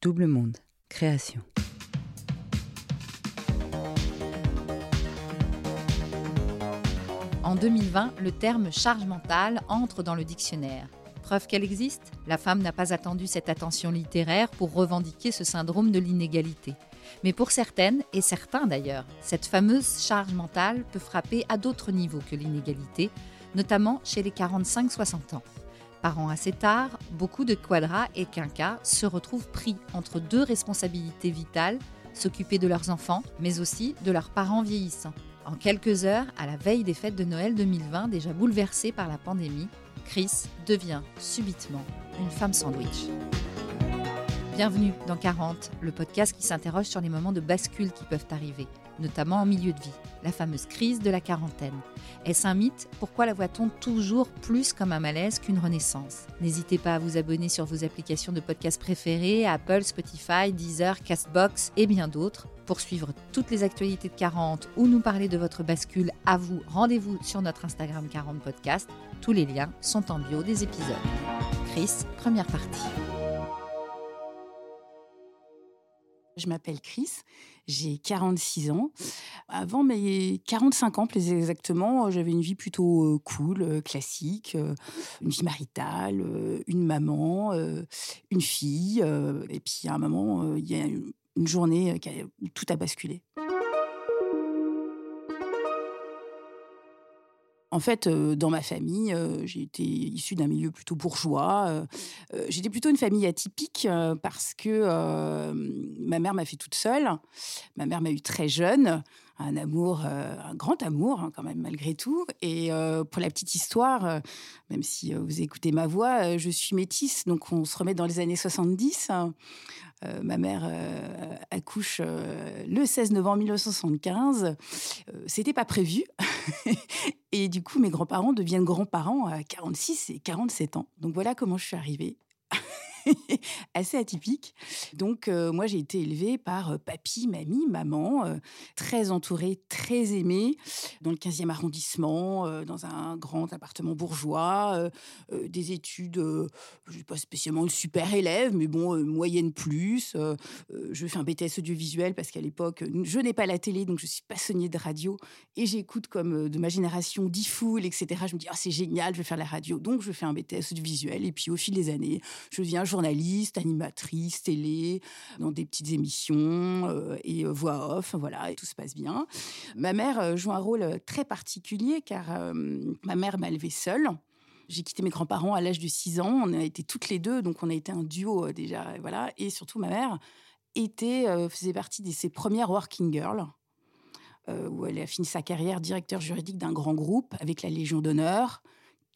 Double Monde, création. En 2020, le terme charge mentale entre dans le dictionnaire. Preuve qu'elle existe, la femme n'a pas attendu cette attention littéraire pour revendiquer ce syndrome de l'inégalité. Mais pour certaines, et certains d'ailleurs, cette fameuse charge mentale peut frapper à d'autres niveaux que l'inégalité, notamment chez les 45-60 ans. Parents assez tard, beaucoup de quadras et quinquas se retrouvent pris entre deux responsabilités vitales, s'occuper de leurs enfants, mais aussi de leurs parents vieillissants. En quelques heures, à la veille des fêtes de Noël 2020, déjà bouleversée par la pandémie, Chris devient subitement une femme sandwich. Bienvenue dans 40, le podcast qui s'interroge sur les moments de bascule qui peuvent arriver, notamment en milieu de vie, la fameuse crise de la quarantaine. Est-ce un Pourquoi la voit-on toujours plus comme un malaise qu'une renaissance? N'hésitez pas à vous abonner sur vos applications de podcast préférées, Apple, Spotify, Deezer, Castbox et bien d'autres. Pour suivre toutes les actualités de 40 ou nous parler de votre bascule à vous, rendez-vous sur notre Instagram 40 Podcast. Tous les liens sont en bio des épisodes. Chris, première partie. Je m'appelle Chris, j'ai 46 ans. Avant mes 45 ans, plus exactement, j'avais une vie plutôt euh, cool, euh, classique, euh, une vie maritale, une maman, une fille. Et puis à un moment, il y a une journée où tout a basculé. En fait, dans ma famille, j'ai été issue d'un milieu plutôt bourgeois. J'étais plutôt une famille atypique parce que ma mère m'a fait toute seule. Ma mère m'a eu très jeune un amour, un grand amour hein, quand même malgré tout. Et pour la petite histoire, même si vous écoutez ma voix, je suis métisse, donc on se remet dans les années 70. ma mère accouche le 16 novembre 1975. C'était pas prévu. et du coup, mes grands-parents deviennent grands-parents à 46 et 47 ans. Donc voilà comment je suis arrivée assez atypique. Donc, euh, moi, j'ai été élevée par euh, papy, mamie, maman, euh, très entourée, très aimée, dans le 15e arrondissement, dans un grand appartement bourgeois, des études, je ne pas spécialement une super élève, mais bon, moyenne plus. je fais un BTS audiovisuel parce qu'à l'époque, je n'ai pas la télé, donc je suis passionnée de radio et j'écoute comme de ma génération D-Fool, etc. Je me dis, ah, c'est génial, je vais faire la radio. Donc, je fais un BTS audiovisuel et puis au fil des années, je deviens journaliste, animatrice, télé, dans des petites émissions euh, et euh, voix off, voilà, et tout se passe bien. Ma mère euh, joue un rôle très particulier car ma mère m'a élevée seule. J'ai quitté mes grands-parents à l'âge de 6 ans. On a été toutes les deux, donc on a été un duo déjà, voilà. Et surtout, ma mère était, faisait partie de ses premières working girls, où elle a fini sa carrière directeur juridique d'un grand groupe avec la Légion d'honneur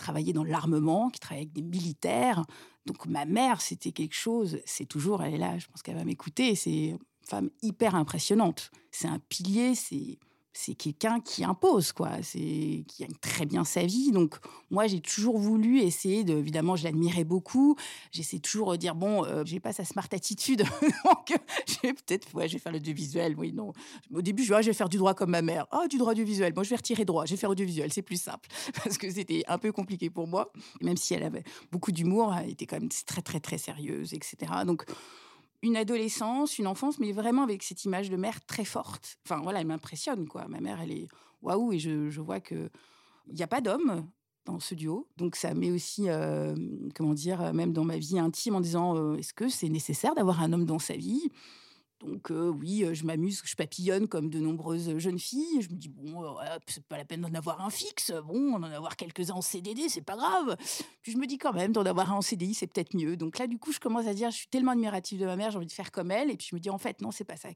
travaillait dans l'armement, qui travaillait avec des militaires. Donc ma mère, c'était quelque chose, c'est toujours, elle est là, je pense qu'elle va m'écouter, c'est une femme hyper impressionnante. C'est un pilier, c'est c'est quelqu'un qui impose, quoi. C'est qui gagne très bien sa vie. Donc moi, j'ai toujours voulu essayer de. Évidemment, je l'admirais beaucoup. J'essaie toujours de dire bon, euh, j'ai pas sa smart attitude, donc je vais peut-être, ouais, je vais faire l'audiovisuel. Oui, non. Au début, je, je vais faire du droit comme ma mère. Ah, du droit audiovisuel. Moi, je vais retirer droit. Je vais faire audiovisuel. C'est plus simple parce que c'était un peu compliqué pour moi. Même si elle avait beaucoup d'humour, elle était quand même très, très, très sérieuse, etc. Donc une adolescence, une enfance, mais vraiment avec cette image de mère très forte. Enfin, voilà, elle m'impressionne, quoi. Ma mère, elle est waouh, et je, vois que il n'y a pas d'homme dans ce duo. Donc ça met aussi, euh, comment dire, même dans ma vie intime en disant, euh, est-ce que c'est nécessaire d'avoir un homme dans sa vie? Donc euh, oui, euh, je m'amuse, je papillonne comme de nombreuses jeunes filles. Je me dis bon, euh, c'est pas la peine d'en avoir un fixe. Bon, en avoir quelques-uns en CDD, c'est pas grave. Puis je me dis quand même d'en avoir un en CDI, c'est peut-être mieux. Donc là, du coup, je commence à dire, je suis tellement admirative de ma mère, j'ai envie de faire comme elle. Et puis je me dis en fait, non, c'est pas ça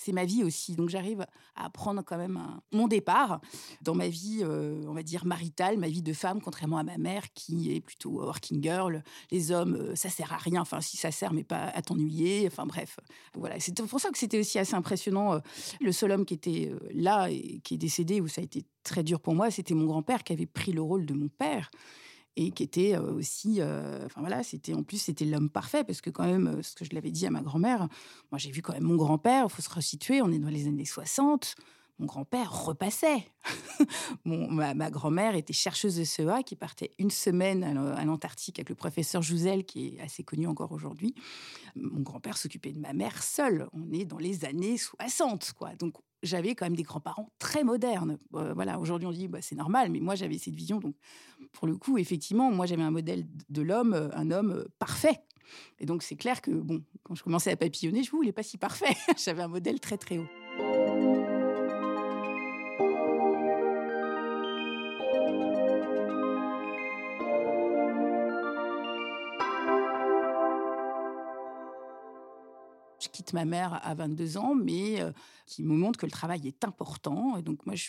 c'est ma vie aussi. Donc j'arrive à prendre quand même mon départ dans ma vie, euh, on va dire, maritale, ma vie de femme, contrairement à ma mère qui est plutôt working girl. Les hommes, euh, ça sert à rien. Enfin, si ça sert, mais pas à t'ennuyer. Enfin bref. Voilà. C'est pour ça que c'était aussi assez impressionnant. Euh, le seul homme qui était là et qui est décédé, où ça a été très dur pour moi, c'était mon grand-père qui avait pris le rôle de mon père et qui était aussi, enfin voilà, c'était en plus c'était l'homme parfait parce que quand même, ce que je l'avais dit à ma grand-mère, moi j'ai vu quand même mon grand-père, il faut se resituer, on est dans les années 60. mon grand-père repassait. ma, grand-mère était chercheuse de CEA qui partait une semaine à l'Antarctique avec le professeur Jouzel, qui est assez connu encore aujourd'hui. Mon grand-père s'occupait de ma mère seul. On est dans les années 60, quoi. Donc, j'avais quand même des grands-parents très modernes. Euh, voilà, aujourd'hui on dit bah, c'est normal, mais moi j'avais cette vision. Donc, pour le coup, effectivement, moi j'avais un modèle de l'homme, euh, un homme euh, parfait. Et donc c'est clair que bon, quand je commençais à papillonner, je vous, il pas si parfait. j'avais un modèle très très haut. Ma mère à 22 ans, mais euh, qui me montre que le travail est important. Et donc moi, je,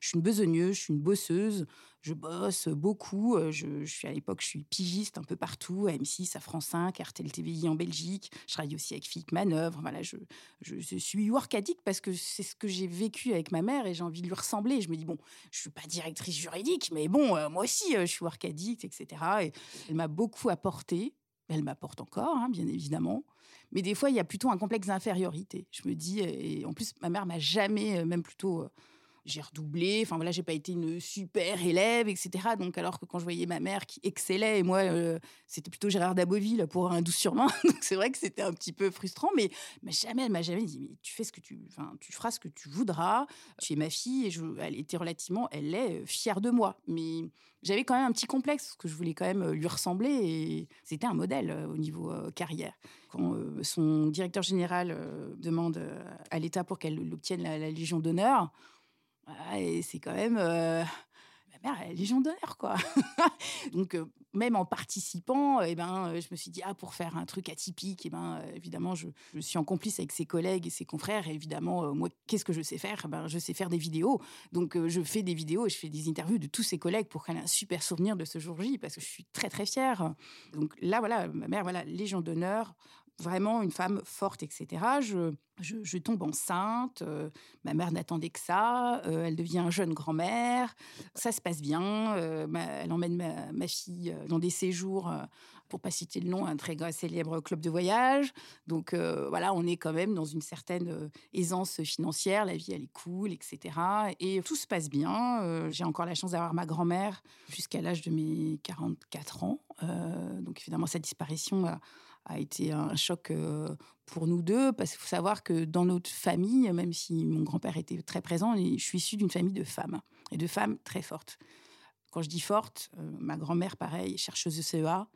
suis une besogneuse, je suis une bosseuse, je bosse beaucoup. Euh, je, suis à l'époque, je suis pigiste un peu partout, à M6, à France 5, RTL TVI en Belgique. Je travaille aussi avec Philippe Manœuvre. Voilà, je, je, suis workadique parce que c'est ce que j'ai vécu avec ma mère et j'ai envie de lui ressembler. Je me dis, bon, je suis pas directrice juridique, mais bon, euh, moi aussi, je suis workadique, etc. Et elle m'a beaucoup apporté. Elle m'apporte encore, hein, bien évidemment. Mais des fois, il y a plutôt un complexe d'infériorité. Je me dis, et en plus, ma mère m'a jamais, euh, même plutôt euh, j'ai redoublé. Enfin voilà, j'ai pas été une super élève, etc. Donc alors que quand je voyais ma mère qui excellait et moi, euh, c'était plutôt Gérard Daboville pour un douce sur main. Donc c'est vrai que c'était un petit peu frustrant, mais, mais jamais, elle m'a jamais dit, mais tu fais ce que tu, enfin, tu feras ce que tu voudras. Tu es ma fille et elle était relativement, elle est euh, fière de moi. Mais j'avais quand même un petit complexe parce que je voulais quand même euh, lui ressembler et c'était un modèle au niveau carrière. Quand son directeur général demande à l'État pour qu'elle obtienne la Légion d'honneur, et c'est quand même. Euh, ma mère, elle Légion d'honneur, quoi. Donc, euh, même en participant, eh ben, euh, je me suis dit, ah, pour faire un truc atypique, eh ben, évidemment, je, je, suis en complice avec ses collègues et ses confrères. Et évidemment, moi, qu'est-ce que je sais faire? Eh ben, Je sais faire des vidéos. Donc, je fais des vidéos et je fais des interviews de tous ses collègues pour qu'elle ait un super souvenir de ce jour J, parce que je suis très, très fière. Donc, là, voilà, ma mère, voilà, Légion d'honneur, vraiment une femme forte, etc. Je, je, tombe enceinte, euh, ma mère n'attendait que ça, euh, elle devient jeune grand-mère, ça se passe bien, euh, elle emmène ma, fille dans des séjours, pour pas citer le nom, un très célèbre club de voyage. Donc voilà, on est quand même dans une certaine aisance financière, la vie elle est cool, etc. Et tout se passe bien. J'ai encore la chance d'avoir ma grand-mère jusqu'à l'âge de mes 44 ans. donc évidemment, sa disparition a été un choc euh, pour nous deux, parce qu'il faut savoir que dans notre famille, même si mon grand-père était très présent, je suis issue d'une famille de femmes, et de femmes très fortes. Quand je dis forte, euh, ma grand-mère, pareil, chercheuse de CEA,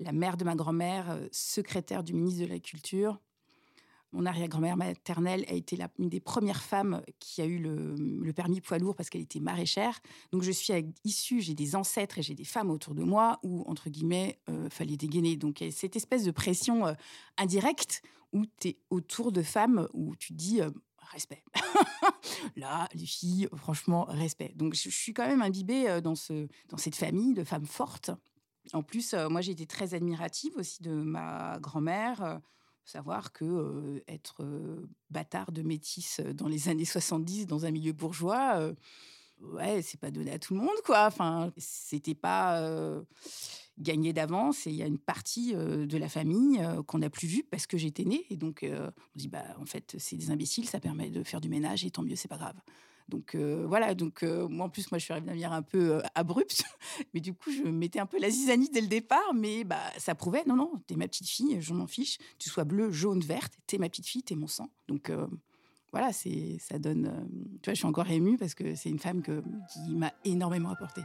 la mère de ma grand-mère, euh, secrétaire du ministre de la Culture, mon arrière-grand-mère maternelle a été une des premières femmes qui a eu le, permis poids lourd parce qu'elle était maraîchère. Donc je suis issue, j'ai des ancêtres et j'ai des femmes autour de moi où, entre guillemets, euh, fallait dégainer. Donc cette espèce de pression euh, indirecte où tu es autour de femmes où tu dis euh, respect. Là, les filles, franchement, respect. Donc je, suis quand même imbibée ce, dans cette famille de femmes fortes. En plus, moi j'ai été très admirative aussi de ma grand-mère savoir que être bâtard de métis dans les années 70 dans un milieu bourgeois, ouais, c'est pas donné à tout le monde, quoi. Enfin, c'était pas gagné d'avance. Et il y a une partie de la famille qu'on n'a plus vue parce que j'étais née. Et donc, on dit, bah, en fait, c'est des imbéciles, ça permet de faire du ménage et tant mieux, c'est pas grave. Donc euh, voilà, donc euh, moi en plus, moi je suis arrivée de un peu euh, abrupte, mais du coup je mettais un peu la zizanie dès le départ, mais bah ça prouvait, non, non, t'es ma petite fille, je m'en fiche, tu sois bleue, jaune, verte, t'es ma petite fille, t'es mon sang. Donc voilà, c'est ça donne. tu vois, je suis encore émue parce que c'est une femme qui m'a énormément apporté.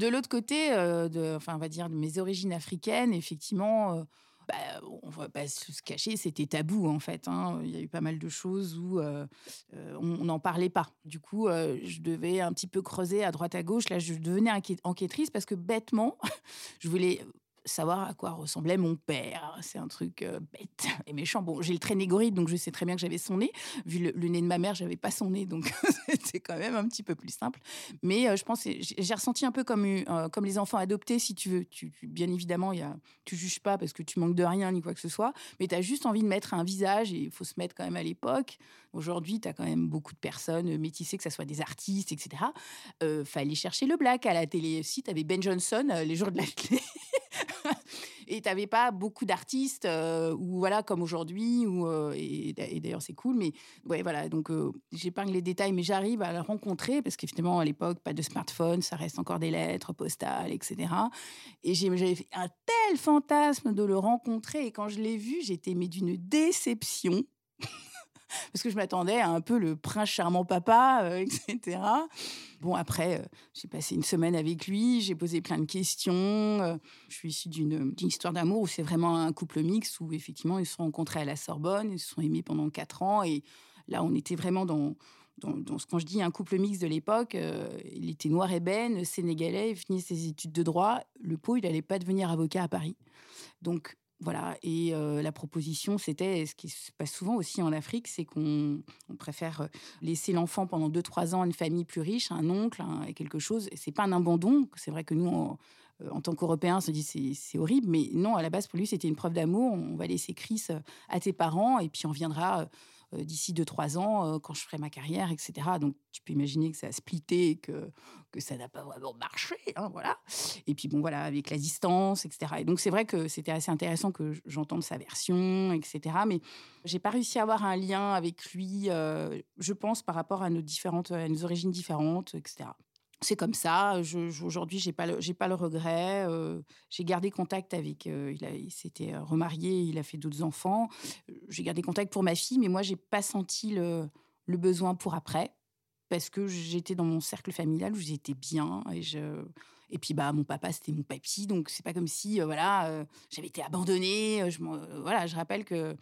De l'autre côté, euh, de, enfin, on va dire de mes origines africaines, effectivement, euh, bah, on va pas se cacher, c'était tabou en fait. Hein. Il y a eu pas mal de choses où euh, on n'en parlait pas. Du coup, je devais un petit peu creuser à droite à gauche. Là, je devenais enquêtrice parce que bêtement, je voulais savoir à quoi ressemblait mon père. C'est un truc euh, bête et méchant. Bon, j'ai le trait négoride, donc je sais très bien que j'avais son nez. Vu le, nez de ma mère, j'avais pas son nez, donc c'était quand même un petit peu plus simple. Mais euh, je pense, j'ai ressenti un peu comme, euh, comme les enfants adoptés, si tu veux. Bien évidemment, y a, tu juges pas parce que tu manques de rien ni quoi que ce soit, mais tu as juste envie de mettre un visage et il faut se mettre quand même à l'époque. Aujourd'hui, tu as quand même beaucoup de personnes métissées, que ce soit des artistes, etc. fallait chercher le black à la télé. Si tu avais Ben Johnson, les jours de la clé. Et t'avais pas beaucoup d'artistes, euh, ou voilà, comme aujourd'hui, ou euh, et, d'ailleurs c'est cool, mais ouais, voilà. Donc euh, j'épargne les détails, mais j'arrive à la rencontrer parce qu'effectivement à l'époque pas de smartphone, ça reste encore des lettres postales, etc. Et j'avais un tel fantasme de le rencontrer, et quand je l'ai vu, j'étais mais d'une déception. Parce que je m'attendais à un peu le prince charmant papa, euh, etc. Bon, après, euh, j'ai passé une semaine avec lui, j'ai posé plein de questions. euh, je suis issue d'une histoire d'amour où c'est vraiment un couple mixte, où effectivement, ils se sont rencontrés à la Sorbonne, ils se sont aimés pendant quatre ans. Et là, on était vraiment dans, ce quand je dis un couple mixte de l'époque. il était noir ébène, sénégalais, il finissait ses études de droit. Le pot, il n'allait pas devenir avocat à Paris. Donc, voilà, et la proposition, c'était, ce qui se passe souvent aussi en Afrique, c'est qu'on on préfère laisser l'enfant pendant 2-3 ans à une famille plus riche, un oncle, un- quelque chose. C'est pas un abandon. C'est vrai que nous, en, tant qu'Européens, on se dit c'est c'est horrible, mais non, à la base, pour lui, c'était une preuve d'amour. On va laisser Chris à tes parents et puis on viendra d'ici 2-3 ans euh, quand je ferai ma carrière, etc. Donc, tu peux imaginer que ça a splitté, que, que ça n'a pas vraiment marché. hein, voilà. Et puis, bon, voilà, avec la distance, etc. Et donc, c'est vrai que c'était assez intéressant que j'entende sa version, etc. Mais j'ai pas réussi à avoir un lien avec lui, euh, je pense, par rapport à nos différentes, à nos origines différentes, etc. C'est comme ça. Je, je- Aujourd'hui, j'ai pas le, pas le regret. euh, j'ai gardé contact avec. euh, il, il s'était euh, remarié, il a fait d'autres enfants. J'ai gardé contact pour ma fille, mais moi, j'ai pas senti le, besoin pour après parce que j'étais dans mon cercle familial où j'étais bien et je et puis bah mon papa c'était mon papy donc c'est pas comme si voilà j'avais été abandonnée je euh, voilà je rappelle que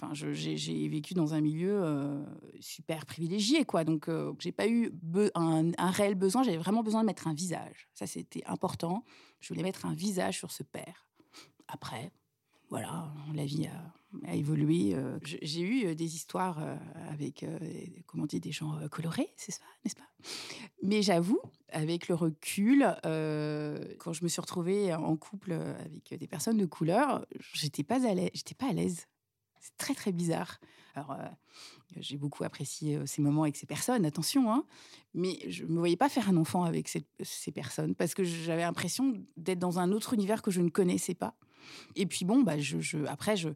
enfin j'ai vécu dans un milieu euh, super privilégié quoi donc euh, j'ai pas eu un, réel besoin j'avais vraiment besoin de mettre un visage ça c'était important je voulais mettre un visage sur ce père après voilà, la vie a, évolué. euh, J'ai eu euh, des histoires avec, comment on dit, des gens colorés, c'est ça, n'est-ce pas? Mais j'avoue, avec le recul, quand je me suis retrouvée en couple avec des personnes de couleur, j'étais pas. J'étais pas à l'aise. C'est très très bizarre. Alors, euh, j'ai beaucoup apprécié euh, ces moments avec ces personnes, attention, hein, mais je me voyais pas faire un enfant avec ces, personnes parce que j'avais l'impression d'être dans un autre univers que je ne connaissais pas. Et puis bon, bah, après, j'ai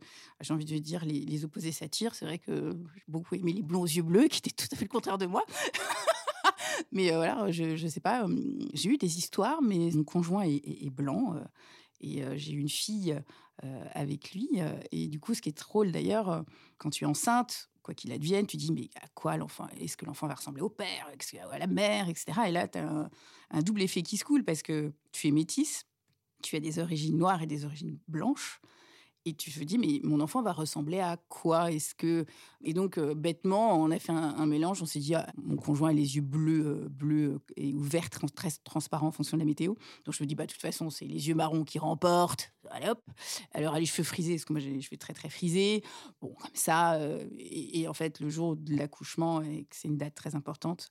envie de dire, les, opposés s'attirent. C'est vrai que j'ai beaucoup aimé les blonds aux yeux bleus, qui étaient tout à fait le contraire de moi. mais euh, voilà, je, je sais pas, j'ai eu des histoires, mais mon conjoint est, blanc. et j'ai une fille euh, avec lui. euh, et du coup, ce qui est drôle d'ailleurs, euh, quand tu es enceinte, quoi qu'il advienne, tu dis, mais à quoi l'enfant Est-ce que l'enfant va ressembler au père à la mère Etc. Et là, tu as un, un double effet qui se coule parce que tu es métisse, tu as des origines noires et des origines blanches. Et tu te dis, mais mon enfant va ressembler à quoi? Est-ce que? Et donc bêtement, on a fait un, mélange. On s'est dit, ah, mon conjoint a les yeux bleus, bleus et ouverts, très transparents en fonction de la météo. Donc je me dis, bah de toute façon, c'est les yeux marrons qui remportent. Allez hop. Alors les cheveux frisés, parce que moi j'ai les cheveux très très frisés. Bon, comme ça. et, en fait, le jour de l'accouchement, c'est une date très importante,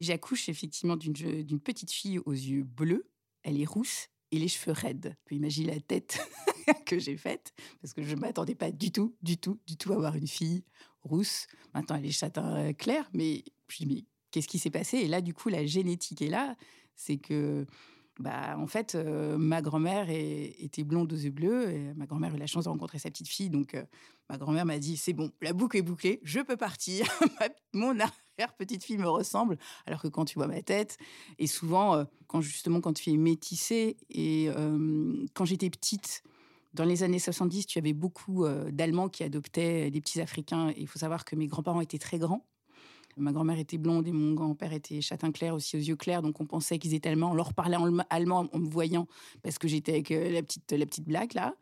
j'accouche effectivement d'une petite fille aux yeux bleus. Elle est rousse et les cheveux raides. Tu peux imaginer la tête que j'ai faite, parce que je ne m'attendais pas du tout, du tout, du tout à avoir une fille rousse. Maintenant, elle est châtain euh, clair, mais je me dis, mais qu'est-ce qui s'est passé? Et là, du coup, la génétique est là. C'est que, bah, en fait, euh, ma grand-mère était blonde aux yeux bleus, et ma grand-mère a eu la chance de rencontrer sa petite fille, donc euh, ma grand-mère m'a dit, c'est bon, la boucle est bouclée, je peux partir. Mon arrière-petite fille me ressemble, alors que quand tu vois ma tête, et souvent, quand justement, quand tu es métissée, et quand j'étais petite, dans les années 70, tu avais beaucoup euh, d'Allemands qui adoptaient des petits Africains. Il faut savoir que mes grands-parents étaient très grands. Ma grand-mère était blonde et mon grand-père était châtain clair, aussi aux yeux clairs. Donc on pensait qu'ils étaient allemands. On leur parlait en allem- allemand en me voyant parce que j'étais avec euh, la, petite, la petite blague là.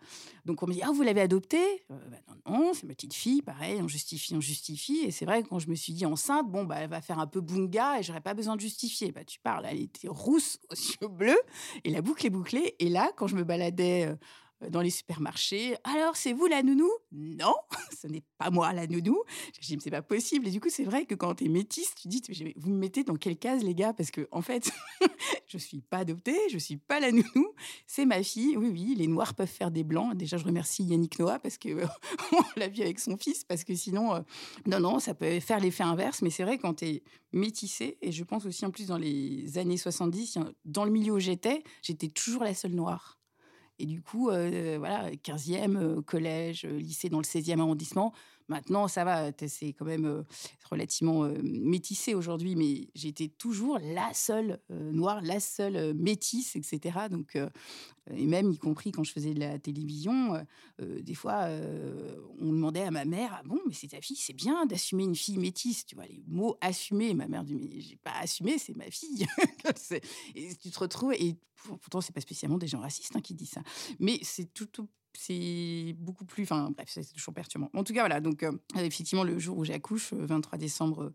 Donc on me dit Ah, vous l'avez adoptée? Euh, bah, Non, non, c'est ma petite fille. Pareil, on justifie, on justifie. Et c'est vrai que quand je me suis dit enceinte, bon, bah, elle va faire un peu bunga et j'aurais pas besoin de justifier. Bah, tu parles, elle était rousse aux yeux bleus et la boucle est bouclée. Et là, quand je me baladais. euh, dans les supermarchés. Alors, c'est vous la nounou? Non, ce n'est pas moi la nounou. Je dis, mais c'est pas possible. Et du coup, c'est vrai que quand tu es métisse, tu dis, vous me mettez dans quelle case, les gars? Parce que, en fait, je suis pas adoptée, je suis pas la nounou, c'est ma fille. Oui, oui, les noirs peuvent faire des blancs. Déjà, je remercie Yannick Noah parce que on l'a vu avec son fils, parce que sinon, euh, non, non, ça peut faire l'effet inverse. Mais c'est vrai, quand tu es métissée, et je pense aussi en plus dans les années 70, dans le milieu où j'étais, j'étais toujours la seule noire. Et du coup, voilà, 15e, collège, lycée dans le 16e arrondissement. Maintenant, ça va, c'est quand même relativement métissé aujourd'hui, mais j'étais toujours la seule noire, la seule métisse, etc. Donc, et même y compris quand je faisais de la télévision, des fois, on demandait à ma mère ah bon, mais c'est ta fille, c'est bien d'assumer une fille métisse, tu vois les mots assumer. Ma mère dit mais j'ai pas assumé, c'est ma fille. et tu te retrouves et pourtant c'est pas spécialement des gens racistes hein, qui disent ça, mais c'est tout c'est beaucoup plus. Enfin, bref, c'est toujours perturbant. En tout cas, voilà. Donc, euh, effectivement, le jour où j'accouche, 23 euh, décembre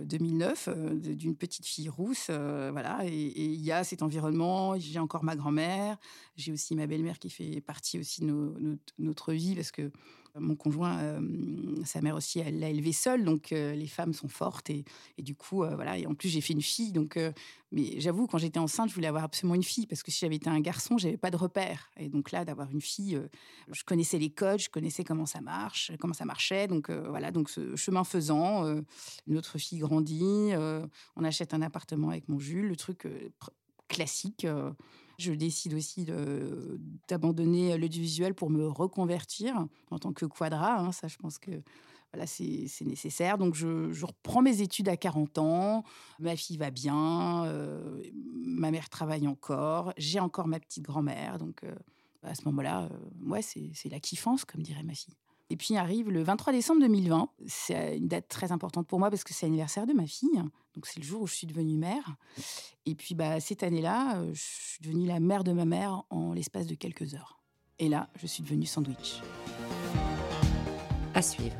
2009, euh, d'une petite fille rousse, voilà. Et il y a cet environnement. J'ai encore ma grand-mère. J'ai aussi ma belle-mère qui fait partie aussi de notre vie parce que mon conjoint, euh, sa mère aussi, elle l'a élevé seule, donc euh, les femmes sont fortes et, du coup, euh, voilà. Et en plus, j'ai fait une fille, donc. mais j'avoue, quand j'étais enceinte, je voulais avoir absolument une fille parce que si j'avais été un garçon, j'avais pas de repère. Et donc là, d'avoir une fille, je connaissais les codes, je connaissais comment ça marche, comment ça marchait. Donc voilà, donc ce chemin faisant, notre fille grandit, on achète un appartement avec mon Jules, le truc classique. Je décide aussi d'abandonner l'audiovisuel pour me reconvertir en tant que quadra. Hein, ça, je pense que voilà, c'est nécessaire. Donc, je, reprends mes études à 40 ans. Ma fille va bien. Euh, ma mère travaille encore. J'ai encore ma petite grand-mère. Donc, euh, à ce moment-là, euh, c'est la kiffance, comme dirait ma fille. Et puis arrive le 23 décembre 2020. C'est une date très importante pour moi parce que c'est l'anniversaire de ma fille. Donc c'est le jour où je suis devenue mère. Et puis bah, cette année-là, euh, je suis devenue la mère de ma mère en l'espace de quelques heures. Et là, je suis devenue sandwich. À suivre.